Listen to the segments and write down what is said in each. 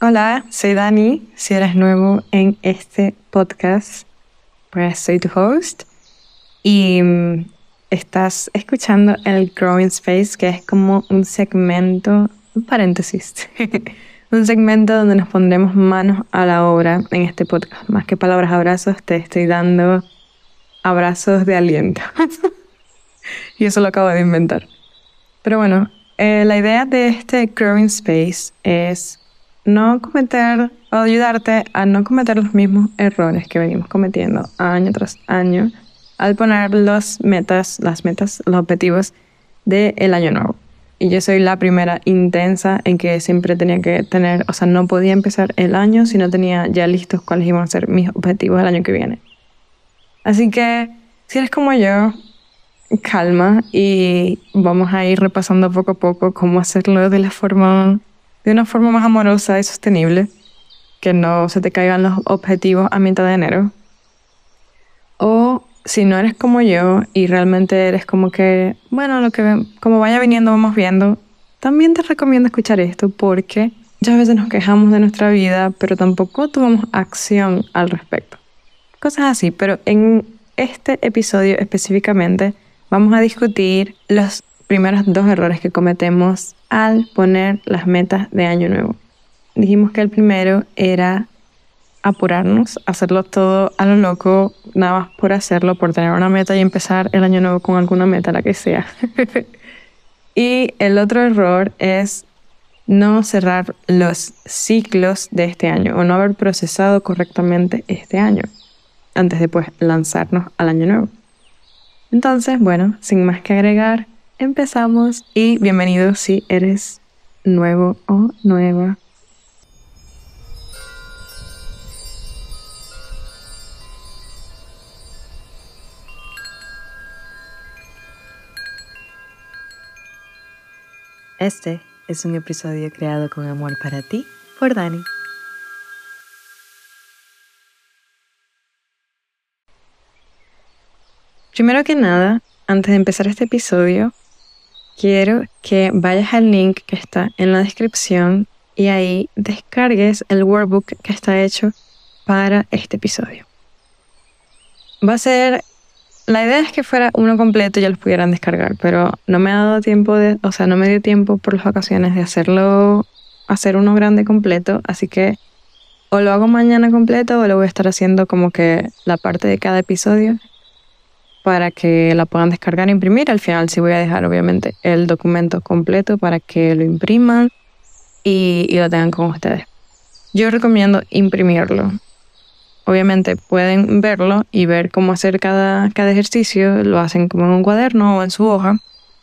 Hola, soy Dani. Si eres nuevo en este podcast, pues soy tu host. Y mm, estás escuchando el Growing Space, que es como un segmento, un paréntesis, un segmento donde nos pondremos manos a la obra en este podcast. Más que palabras abrazos, te estoy dando abrazos de aliento. y eso lo acabo de inventar. Pero bueno, eh, la idea de este Growing Space es no cometer o ayudarte a no cometer los mismos errores que venimos cometiendo año tras año al poner los metas, las metas, los objetivos del año nuevo. Y yo soy la primera intensa en que siempre tenía que tener, o sea, no podía empezar el año si no tenía ya listos cuáles iban a ser mis objetivos el año que viene. Así que, si eres como yo, calma y vamos a ir repasando poco a poco cómo hacerlo de la forma de una forma más amorosa y sostenible, que no se te caigan los objetivos a mitad de enero. O si no eres como yo y realmente eres como que, bueno, lo que como vaya viniendo vamos viendo, también te recomiendo escuchar esto porque muchas veces nos quejamos de nuestra vida, pero tampoco tomamos acción al respecto. Cosas así, pero en este episodio específicamente vamos a discutir los primeros dos errores que cometemos al poner las metas de año nuevo. Dijimos que el primero era apurarnos, hacerlo todo a lo loco, nada más por hacerlo, por tener una meta y empezar el año nuevo con alguna meta, la que sea. y el otro error es no cerrar los ciclos de este año o no haber procesado correctamente este año antes de pues lanzarnos al año nuevo. Entonces, bueno, sin más que agregar, empezamos y bienvenido si eres nuevo o nueva. Este es un episodio creado con amor para ti por Dani. Primero que nada, antes de empezar este episodio, quiero que vayas al link que está en la descripción y ahí descargues el workbook que está hecho para este episodio. Va a ser, la idea es que fuera uno completo y ya lo pudieran descargar, pero no me ha dado tiempo de, o sea, no me dio tiempo por las vacaciones de hacerlo, hacer uno grande completo, así que o lo hago mañana completo o lo voy a estar haciendo como que la parte de cada episodio para que la puedan descargar e imprimir. Al final sí voy a dejar obviamente el documento completo para que lo impriman y, lo tengan con ustedes. Yo recomiendo imprimirlo. Obviamente pueden verlo y ver cómo hacer cada, cada ejercicio. Lo hacen como en un cuaderno o en su hoja.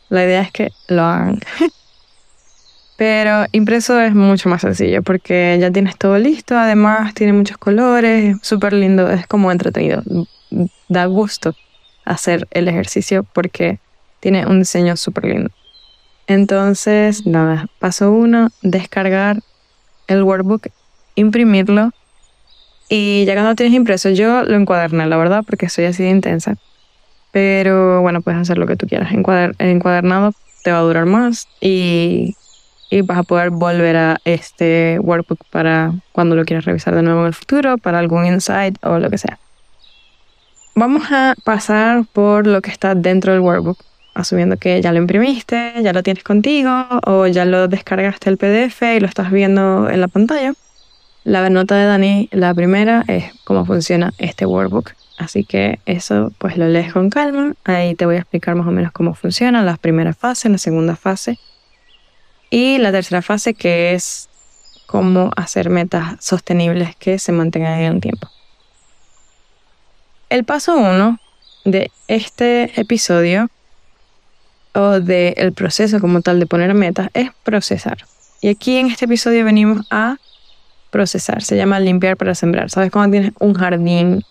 La idea es que lo hagan. Pero impreso es mucho más sencillo porque ya tienes todo listo. Además tiene muchos colores. Súper lindo. Es como entretenido. Da gusto hacer el ejercicio porque tiene un diseño súper lindo. Entonces, nada, paso uno, descargar el workbook, imprimirlo y ya cuando tienes impreso, yo lo encuaderné, la verdad, porque soy así de intensa. Pero bueno, puedes hacer lo que tú quieras. Encuader encuadernado te va a durar más y, y vas a poder volver a este workbook para cuando lo quieras revisar de nuevo en el futuro, para algún insight o lo que sea. Vamos a pasar por lo que está dentro del workbook, asumiendo que ya lo imprimiste, ya lo tienes contigo o ya lo descargaste el PDF y lo estás viendo en la pantalla. La nota de Dani, la primera, es cómo funciona este workbook. Así que eso pues lo lees con calma. Ahí te voy a explicar más o menos cómo funciona la primera fase, la segunda fase y la tercera fase que es cómo hacer metas sostenibles que se mantengan en el tiempo. El paso uno de este episodio o del proceso como tal de poner metas es procesar. Y aquí en este episodio venimos a procesar. Se llama limpiar para sembrar. ¿Sabes cuando tienes un jardín?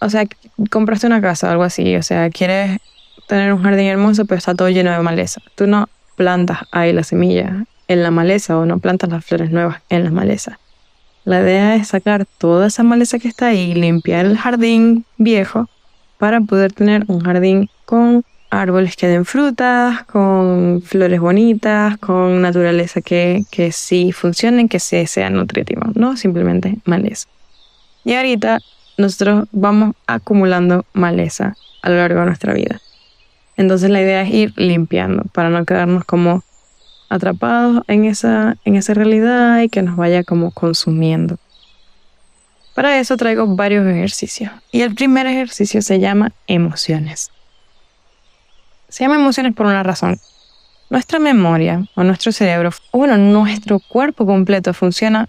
O sea, compraste una casa o algo así. O sea, quieres tener un jardín hermoso, pero está todo lleno de maleza. Tú no plantas ahí la semilla en la maleza o no plantas las flores nuevas en la maleza. La idea es sacar toda esa maleza que está ahí, limpiar el jardín viejo para poder tener un jardín con árboles que den frutas, con flores bonitas, con naturaleza que, que sí funcionen, que sí sean nutritivos, no simplemente maleza. Y ahorita nosotros vamos acumulando maleza a lo largo de nuestra vida. Entonces la idea es ir limpiando para no quedarnos como atrapados en esa, en esa realidad y que nos vaya como consumiendo. Para eso traigo varios ejercicios. Y el primer ejercicio se llama emociones. Se llama emociones por una razón. Nuestra memoria o nuestro cerebro, o bueno, nuestro cuerpo completo funciona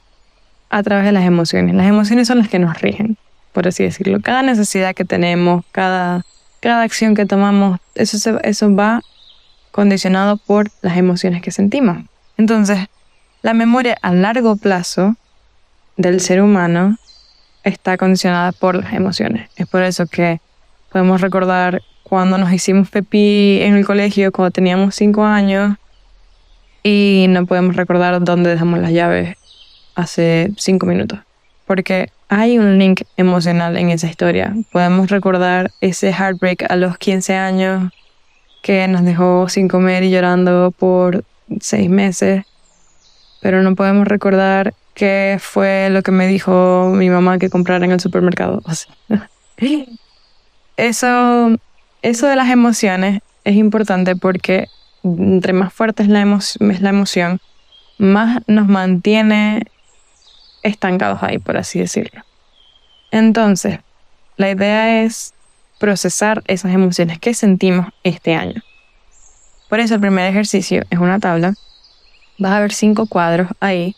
a través de las emociones. Las emociones son las que nos rigen, por así decirlo. Cada necesidad que tenemos, cada, cada acción que tomamos, eso, eso va condicionado por las emociones que sentimos. Entonces, la memoria a largo plazo del ser humano está condicionada por las emociones. Es por eso que podemos recordar cuando nos hicimos pepí en el colegio, cuando teníamos cinco años, y no podemos recordar dónde dejamos las llaves hace cinco minutos. Porque hay un link emocional en esa historia. Podemos recordar ese heartbreak a los 15 años que nos dejó sin comer y llorando por seis meses, pero no podemos recordar qué fue lo que me dijo mi mamá que comprara en el supermercado. eso, eso de las emociones es importante porque entre más fuerte es la, es la emoción, más nos mantiene estancados ahí, por así decirlo. Entonces, la idea es procesar esas emociones que sentimos este año. Por eso el primer ejercicio es una tabla. Vas a ver cinco cuadros ahí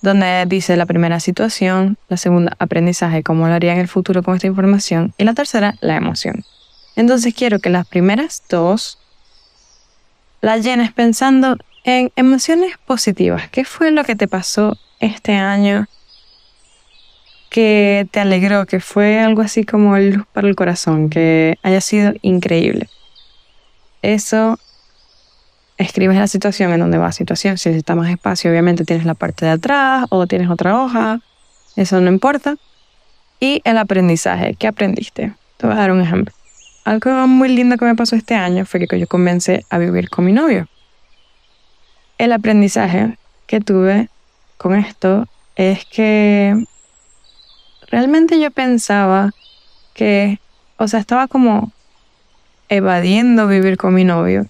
donde dice la primera situación, la segunda aprendizaje, cómo lo haría en el futuro con esta información y la tercera la emoción. Entonces quiero que las primeras dos las llenes pensando en emociones positivas. ¿Qué fue lo que te pasó este año que te alegró, que fue algo así como luz para el corazón, que haya sido increíble. Eso escribes la situación en donde va situación. Si necesitas más espacio, obviamente tienes la parte de atrás o tienes otra hoja. Eso no importa. Y el aprendizaje. ¿Qué aprendiste? Te voy a dar un ejemplo. Algo muy lindo que me pasó este año fue que yo comencé a vivir con mi novio. El aprendizaje que tuve con esto es que realmente yo pensaba que, o sea, estaba como evadiendo vivir con mi novio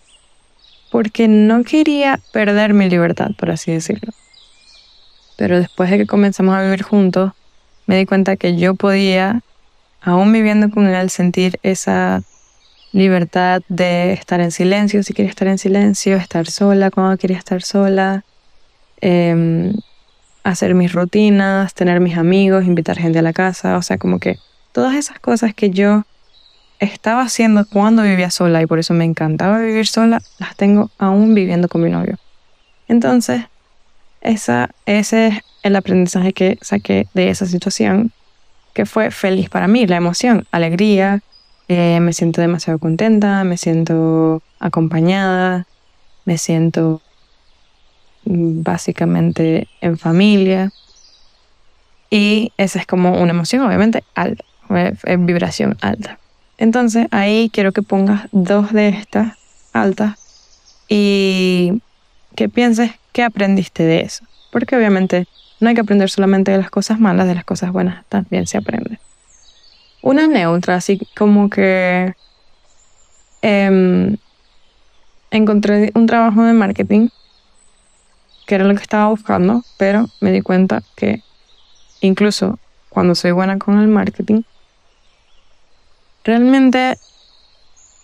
porque no quería perder mi libertad, por así decirlo. Pero después de que comenzamos a vivir juntos, me di cuenta que yo podía, aún viviendo con él, sentir esa libertad de estar en silencio si quería estar en silencio, estar sola cuando quería estar sola, eh, hacer mis rutinas, tener mis amigos, invitar gente a la casa, o sea, como que todas esas cosas que yo estaba haciendo cuando vivía sola y por eso me encantaba vivir sola, las tengo aún viviendo con mi novio. Entonces, esa, ese es el aprendizaje que saqué de esa situación, que fue feliz para mí, la emoción, alegría, eh, me siento demasiado contenta, me siento acompañada, me siento básicamente en familia. Y esa es como una emoción, obviamente, alta, en vibración alta. Entonces ahí quiero que pongas dos de estas altas y que pienses qué aprendiste de eso. Porque obviamente no hay que aprender solamente de las cosas malas, de las cosas buenas también se aprende. Una neutra, así como que em, encontré un trabajo de marketing que era lo que estaba buscando, pero me di cuenta que incluso cuando soy buena con el marketing, realmente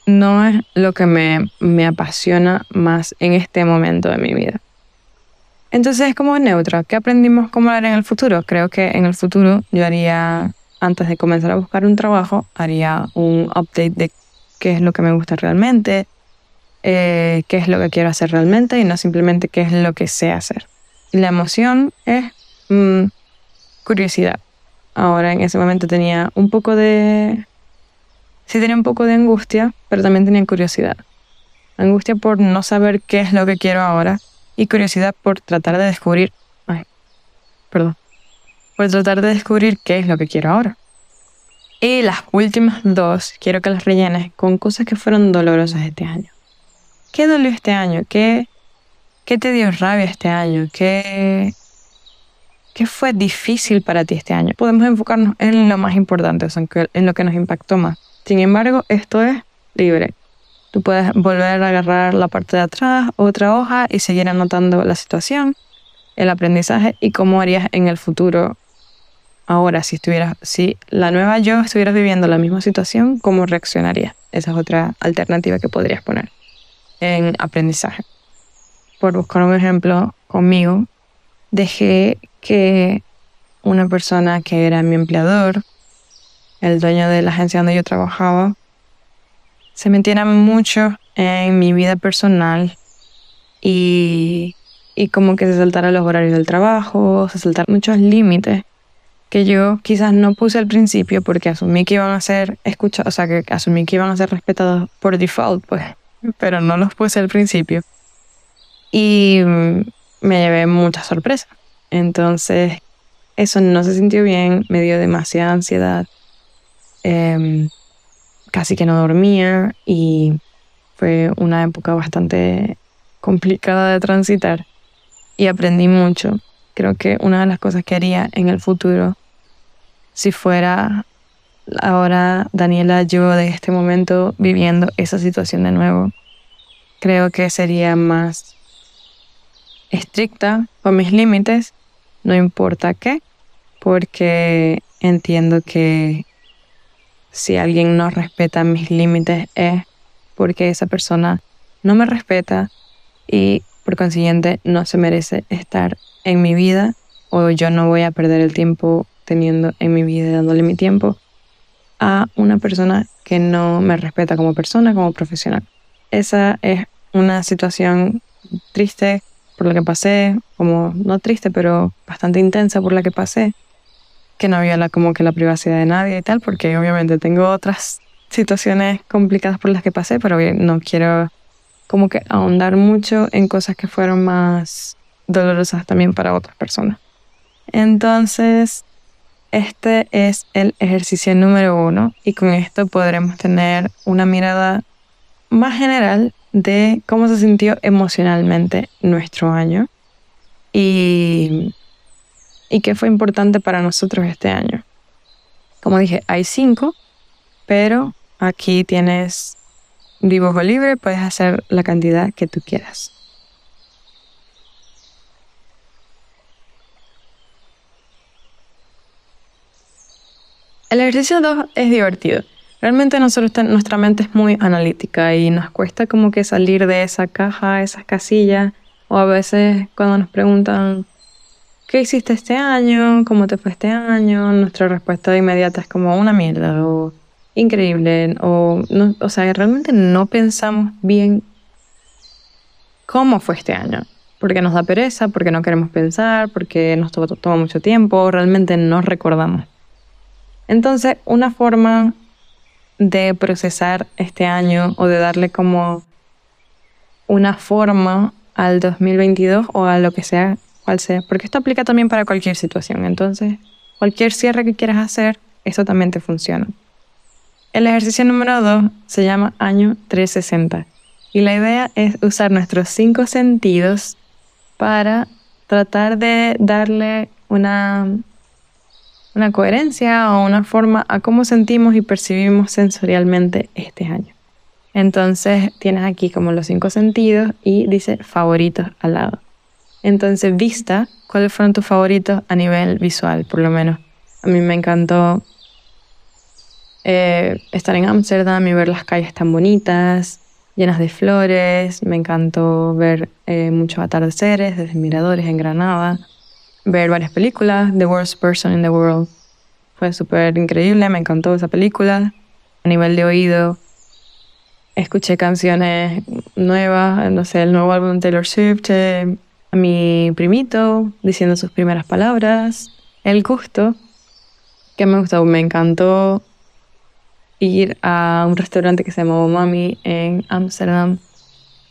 no es lo que me, me apasiona más en este momento de mi vida. Entonces es como neutra. ¿Qué aprendimos cómo haré en el futuro? Creo que en el futuro yo haría, antes de comenzar a buscar un trabajo, haría un update de qué es lo que me gusta realmente, eh, qué es lo que quiero hacer realmente y no simplemente qué es lo que sé hacer. la emoción es mm, curiosidad. Ahora en ese momento tenía un poco de... Sí tenía un poco de angustia, pero también tenía curiosidad. Angustia por no saber qué es lo que quiero ahora y curiosidad por tratar de descubrir... Ay, perdón. Por tratar de descubrir qué es lo que quiero ahora. Y las últimas dos, quiero que las rellenes con cosas que fueron dolorosas este año. ¿Qué dolió este año? ¿Qué, qué te dio rabia este año? ¿Qué, ¿Qué fue difícil para ti este año? Podemos enfocarnos en lo más importante, o sea, en lo que nos impactó más. Sin embargo, esto es libre. Tú puedes volver a agarrar la parte de atrás, otra hoja y seguir anotando la situación, el aprendizaje y cómo harías en el futuro. Ahora, si estuvieras, si la nueva yo estuviera viviendo la misma situación, ¿cómo reaccionaría? Esa es otra alternativa que podrías poner en aprendizaje. Por buscar un ejemplo conmigo, dejé que una persona que era mi empleador, el dueño de la agencia donde yo trabajaba, se metiera mucho en mi vida personal y, y como que se saltara los horarios del trabajo, se saltaran muchos límites que yo quizás no puse al principio porque asumí que iban a ser escuchados, o sea, que asumí que iban a ser respetados por default, pues, pero no los puse al principio. Y me llevé mucha sorpresa. Entonces, eso no se sintió bien, me dio demasiada ansiedad. Eh, casi que no dormía y fue una época bastante complicada de transitar y aprendí mucho. Creo que una de las cosas que haría en el futuro, si fuera ahora Daniela yo de este momento viviendo esa situación de nuevo, creo que sería más estricta con mis límites, no importa qué, porque entiendo que si alguien no respeta mis límites es porque esa persona no me respeta y por consiguiente no se merece estar en mi vida o yo no voy a perder el tiempo teniendo en mi vida dándole mi tiempo a una persona que no me respeta como persona, como profesional. Esa es una situación triste por la que pasé, como no triste, pero bastante intensa por la que pasé que no viola como que la privacidad de nadie y tal, porque obviamente tengo otras situaciones complicadas por las que pasé, pero no quiero como que ahondar mucho en cosas que fueron más dolorosas también para otras personas. Entonces, este es el ejercicio número uno y con esto podremos tener una mirada más general de cómo se sintió emocionalmente nuestro año y qué fue importante para nosotros este año. Como dije, hay cinco, pero aquí tienes dibujo libre, puedes hacer la cantidad que tú quieras. El ejercicio 2 es divertido. Realmente nosotros nuestra mente es muy analítica y nos cuesta como que salir de esa caja, esas casillas, o a veces cuando nos preguntan ¿qué hiciste este año? ¿Cómo te fue este año? Nuestra respuesta inmediata es como una mierda o increíble o, no, o sea, realmente no pensamos bien cómo fue este año. Porque nos da pereza, porque no queremos pensar, porque nos toma mucho tiempo, realmente no recordamos. Entonces, una forma de procesar este año o de darle como una forma al 2022 o a lo que sea cual sea, porque esto aplica también para cualquier situación. Entonces, cualquier cierre que quieras hacer, esto también te funciona. El ejercicio número 2 se llama año 360 y la idea es usar nuestros cinco sentidos para tratar de darle una, una coherencia o una forma a cómo sentimos y percibimos sensorialmente este año. Entonces tienes aquí como los cinco sentidos y dice favoritos al lado. Entonces, vista, ¿cuáles fueron tus favoritos a nivel visual, por lo menos? A mí me encantó eh, estar en Ámsterdam y ver las calles tan bonitas, llenas de flores. Me encantó ver eh, muchos atardeceres desde miradores en Granada. Ver varias películas. The Worst Person in the World fue súper increíble. Me encantó esa película. A nivel de oído, escuché canciones nuevas. No sé, el nuevo álbum de Taylor Swift. Eh, a mi primito diciendo sus primeras palabras, el gusto, que me gustó, me encantó ir a un restaurante que se llamaba Mami en Amsterdam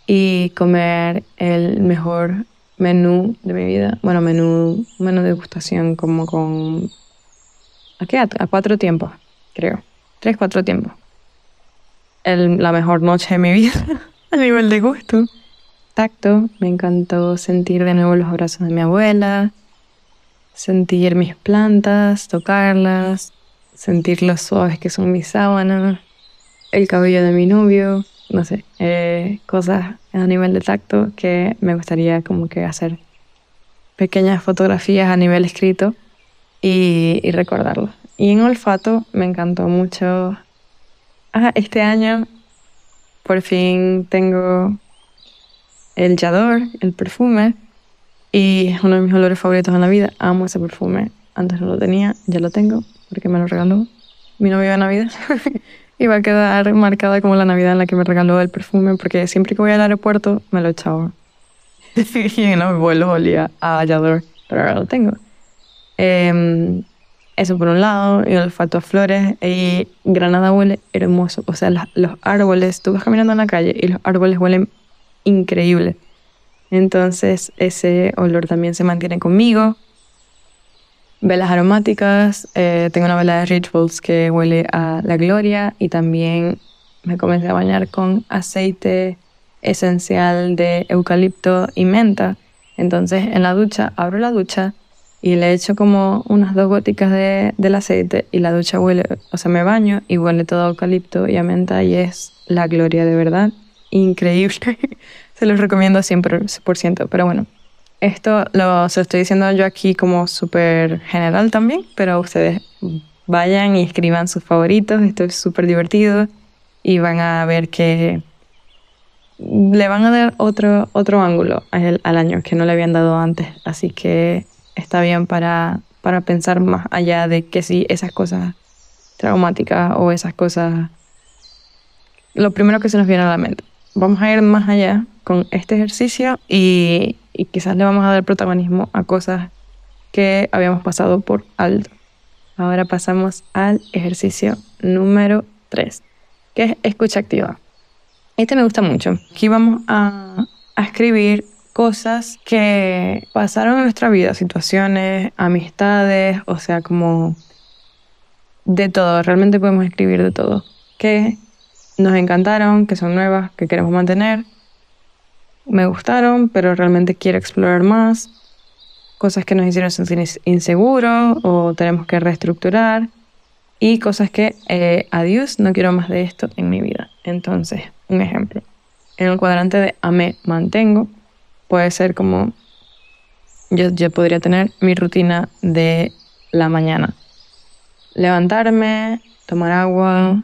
y comer el mejor menú de mi vida. Bueno, menú, menú de degustación como con... ¿A qué? A cuatro tiempos. creo. Tres, cuatro tiempos. El, la mejor noche de mi vida a nivel de gusto. Tacto, me encantó sentir de nuevo los abrazos de mi abuela, sentir mis plantas, tocarlas, sentir lo suaves que son mis sábanas, el cabello de mi novio, no sé, eh, cosas a nivel de tacto que me gustaría como que hacer pequeñas fotografías a nivel escrito y, recordarlo. Y en olfato me encantó mucho. Ah, este año por fin tengo el Yador, el perfume, y es uno de mis olores favoritos en la vida. Amo ese perfume. Antes no lo tenía, ya lo tengo porque me lo regaló mi novio de Navidad. y va a quedar marcada como la Navidad en la que me regaló el perfume porque siempre que voy al aeropuerto me lo echaba. y en el vuelo olía a Hallador, pero ahora lo tengo. Em, eso por un lado, y el olfato a flores. Y Granada huele hermoso. O sea, los árboles, tú vas caminando en la calle y los árboles huelen increíble. Entonces ese olor también se mantiene conmigo. Velas aromáticas, eh, tengo una vela de Rituals que huele a la gloria y también me comencé a bañar con aceite esencial de eucalipto y menta. Entonces en la ducha abro la ducha y le echo como unas dos góticas de, del aceite y la ducha huele, o sea, me baño y huele todo a eucalipto y a menta y es la gloria de verdad. Increíble. se los recomiendo 100%, pero bueno, esto lo, estoy diciendo yo aquí como súper general también, pero ustedes vayan y escriban sus favoritos, esto es súper divertido y van a ver que le van a dar otro, otro ángulo al, al año que no le habían dado antes, así que está bien para, para pensar más allá de que si esas cosas traumáticas o esas cosas, lo primero que se nos viene a la mente. Vamos a ir más allá con este ejercicio y, quizás le vamos a dar protagonismo a cosas que habíamos pasado por alto. Ahora pasamos al ejercicio número 3, que es escucha activa. Este me gusta mucho. Aquí vamos a, a escribir cosas que pasaron en nuestra vida, situaciones, amistades, o sea, como de todo. Realmente podemos escribir de todo. Que nos encantaron, que son nuevas, que queremos mantener me gustaron, pero realmente quiero explorar más. Cosas que nos hicieron sentir inseguros o tenemos que reestructurar. Y cosas que, eh, adiós, no quiero más de esto en mi vida. Entonces, un ejemplo. En el cuadrante de amé, mantengo, puede ser como yo, yo podría tener mi rutina de la mañana. Levantarme, tomar agua,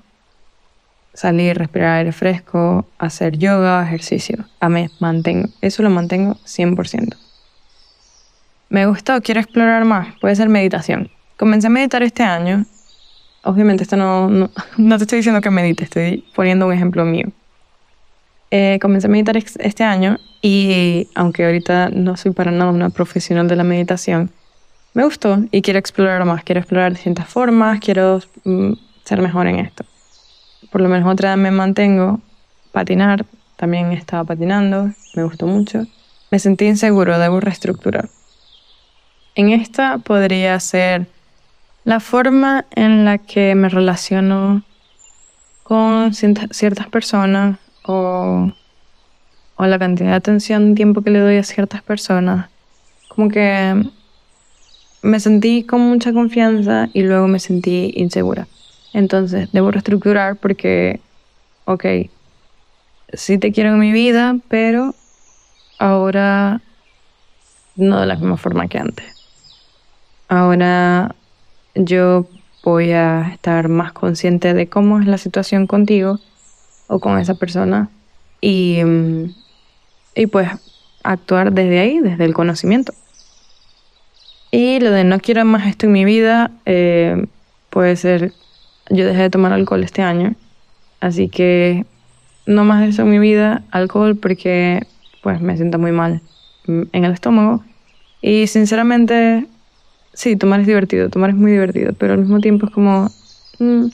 salir, respirar aire fresco, hacer yoga, ejercicio. A mí, mantengo. Eso lo mantengo 100%. Me gustó, quiero explorar más. Puede ser meditación. Comencé a meditar este año. Obviamente esto no, no, te estoy diciendo que medite, estoy poniendo un ejemplo mío. Eh, comencé a meditar este año y aunque ahorita no soy para nada una profesional de la meditación, me gustó y quiero explorar más, quiero explorar distintas formas, quiero mm, ser mejor en esto por lo menos otra vez me mantengo. Patinar, también estaba patinando, me gustó mucho. Me sentí inseguro, debo reestructurar. En esta podría ser la forma en la que me relaciono con ciertas personas o, o la cantidad de atención, tiempo que le doy a ciertas personas. Como que me sentí con mucha confianza y luego me sentí insegura. Entonces, debo reestructurar porque, ok, sí te quiero en mi vida, pero ahora no de la misma forma que antes. Ahora yo voy a estar más consciente de cómo es la situación contigo o con esa persona y, y pues actuar desde ahí, desde el conocimiento. Y lo de no quiero más esto en mi vida eh, puede ser yo dejé de tomar alcohol este año, así que no más eso en mi vida, alcohol, porque pues me siento muy mal en el estómago. Y sinceramente, sí, tomar es divertido, tomar es muy divertido, pero al mismo tiempo es como, mm,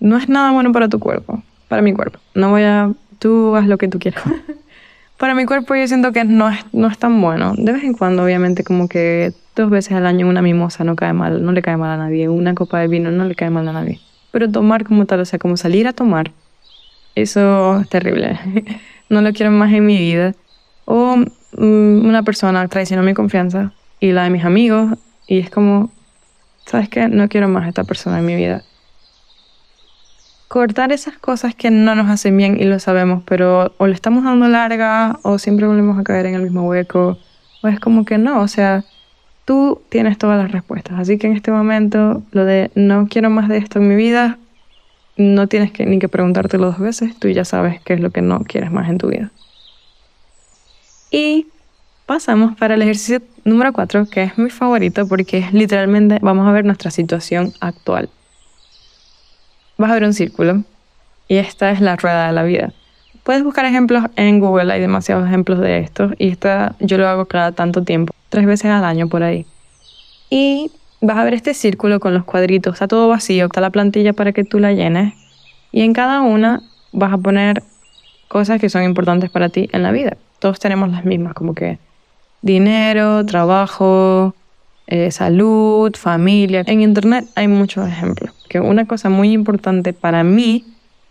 no es nada bueno para tu cuerpo, para mi cuerpo. No voy a, tú haz lo que tú quieras. para mi cuerpo yo siento que no es, no es tan bueno. De vez en cuando, obviamente, como que dos veces al año una mimosa no cae mal, no le cae mal a nadie. Una copa de vino no le cae mal a nadie pero tomar como tal, o sea, como salir a tomar, eso es terrible. no lo quiero más en mi vida. O mm, una persona traicionó mi confianza y la de mis amigos y es como, ¿sabes qué? No quiero más a esta persona en mi vida. Cortar esas cosas que no nos hacen bien y lo sabemos, pero o le estamos dando larga o siempre volvemos a caer en el mismo hueco. O es como que no, o sea, tú tienes todas las respuestas. Así que en este momento, lo de no quiero más de esto en mi vida, no tienes que, ni que preguntártelo dos veces, tú ya sabes qué es lo que no quieres más en tu vida. Y pasamos para el ejercicio número 4, que es mi favorito porque literalmente vamos a ver nuestra situación actual. Vas a ver un círculo y esta es la rueda de la vida. Puedes buscar ejemplos en Google, hay demasiados ejemplos de esto y esta yo lo hago cada tanto tiempo, tres veces al año por ahí. Y vas a ver este círculo con los cuadritos, está todo vacío, está la plantilla para que tú la llenes y en cada una vas a poner cosas que son importantes para ti en la vida. Todos tenemos las mismas, como que dinero, trabajo, eh, salud, familia. En Internet hay muchos ejemplos. Que una cosa muy importante para mí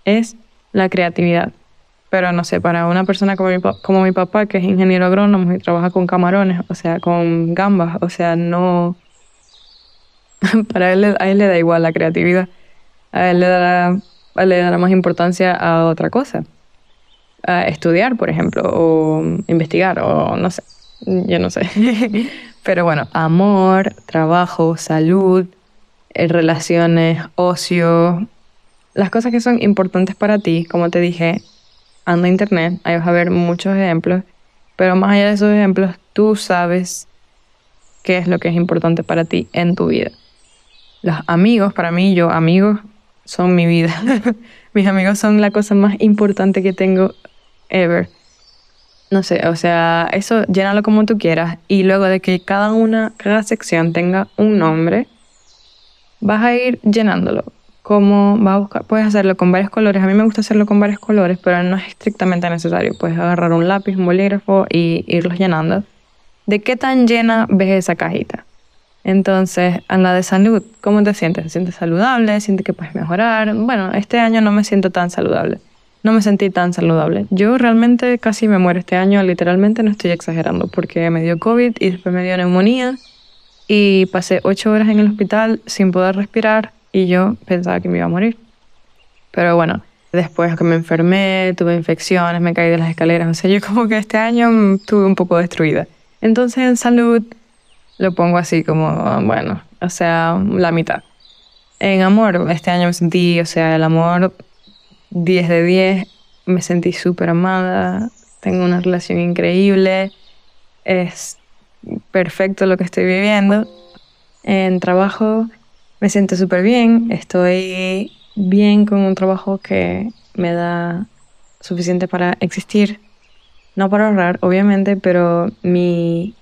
es la creatividad. Pero no sé, para una persona como mi, como mi papá, que es ingeniero agrónomo y trabaja con camarones, o sea, con gambas, o sea, no... para él, a él le da igual la creatividad. A él le dará, le dará más importancia a otra cosa. A estudiar, por ejemplo, o investigar, o no sé yo no sé. Pero bueno, amor, trabajo, salud, eh, relaciones, ocio, las cosas que son importantes para ti, como te dije, anda a internet, ahí vas a ver muchos ejemplos, pero más allá de esos ejemplos, tú sabes qué es lo que es importante para ti en tu vida. Los amigos, para mí, yo, amigos, son mi vida. Mis amigos son la cosa más importante que tengo ever. No sé, o sea, eso llénalo como tú quieras y luego de que cada una, cada sección tenga un nombre, vas a ir llenándolo. Como vas a buscar, puedes hacerlo con varios colores. A mí me gusta hacerlo con varios colores, pero no es estrictamente necesario. Puedes agarrar un lápiz, un bolígrafo y irlos llenando. ¿De qué tan llena ves esa cajita? Entonces, en la de salud, ¿cómo te sientes? ¿Te sientes saludable? ¿Sientes que puedes mejorar? Bueno, este año no me siento tan saludable no me sentí tan saludable. Yo realmente casi me muero este año, literalmente no estoy exagerando, porque me dio COVID y después me dio neumonía y pasé ocho horas en el hospital sin poder respirar y yo pensaba que me iba a morir. Pero bueno, después que me enfermé, tuve infecciones, me caí de las escaleras, o sea, yo como que este año estuve un poco destruida. Entonces en salud lo pongo así como, bueno, o sea, la mitad. En amor, este año me sentí, o sea, el amor 10 de 10, me sentí súper amada, tengo una relación increíble, es perfecto lo que estoy viviendo. En trabajo me siento súper bien, estoy bien con un trabajo que me da suficiente para existir, no para ahorrar, obviamente, pero mi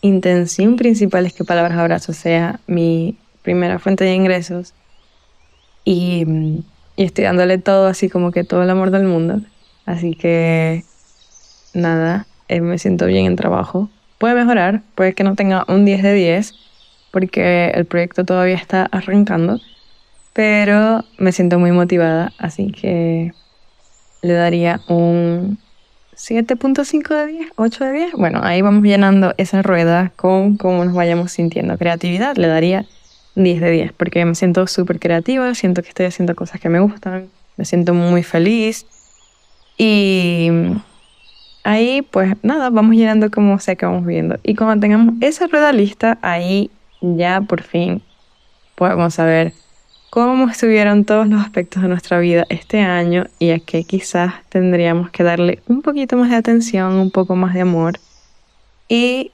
intención principal es que Palabras Abrazos sea mi primera fuente de ingresos y y estoy dándole todo así como que todo el amor del mundo. Así que nada, eh, me siento bien en trabajo. Puede mejorar, puede que no tenga un 10 de 10 porque el proyecto todavía está arrancando, pero me siento muy motivada, así que le daría un 7.5 de 10, 8 de 10. Bueno, ahí vamos llenando esa rueda con cómo nos vayamos sintiendo. Creatividad le daría 10 de 10, porque me siento súper creativa, siento que estoy haciendo cosas que me gustan, me siento muy feliz. Y ahí, pues nada, vamos llenando como sea que vamos viendo. Y cuando tengamos esa rueda lista, ahí ya por fin podemos saber cómo estuvieron todos los aspectos de nuestra vida este año y a qué quizás tendríamos que darle un poquito más de atención, un poco más de amor. Y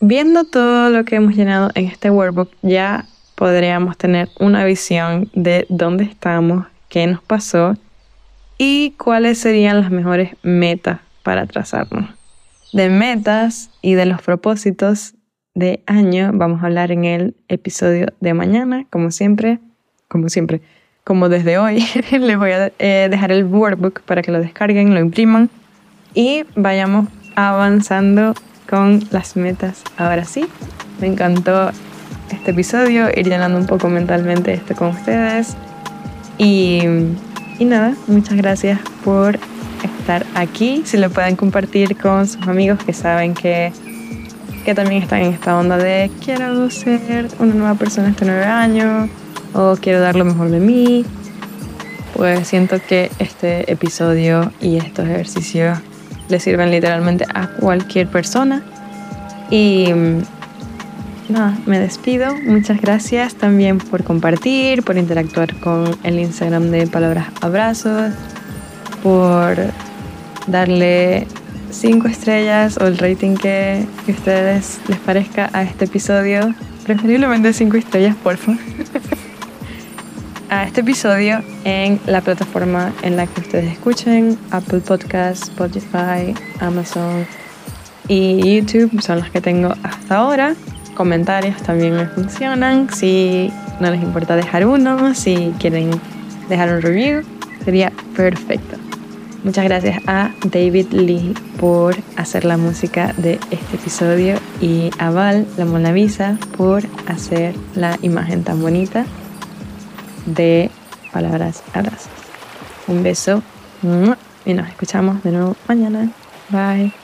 viendo todo lo que hemos llenado en este workbook, ya podríamos tener una visión de dónde estamos, qué nos pasó y cuáles serían las mejores metas para trazarnos. De metas y de los propósitos de año vamos a hablar en el episodio de mañana, como siempre, como siempre, como desde hoy. Les voy a eh, dejar el workbook para que lo descarguen, lo impriman y vayamos avanzando con las metas. Ahora sí, me encantó este episodio, ir llenando un poco mentalmente esto con ustedes. Y, y nada, muchas gracias por estar aquí. Si lo pueden compartir con sus amigos que saben que, que también están en esta onda de quiero ser una nueva persona este nueve año o quiero dar lo mejor de mí. Pues siento que este episodio y estos ejercicios le sirven literalmente a cualquier persona. Y nada, me despido. Muchas gracias también por compartir, por interactuar con el Instagram de Palabras Abrazos, por darle cinco estrellas o el rating que, ustedes les parezca a este episodio. Preferiblemente cinco estrellas, por favor. a este episodio en la plataforma en la que ustedes escuchen, Apple Podcasts, Spotify, Amazon y YouTube son las que tengo hasta ahora. Comentarios también me funcionan. Si no les importa dejar uno, si quieren dejar un review, sería perfecto. Muchas gracias a David Lee por hacer la música de este episodio y a Val, la Monavisa, por hacer la imagen tan bonita de palabras abrazos. Un beso y nos escuchamos de nuevo mañana. Bye.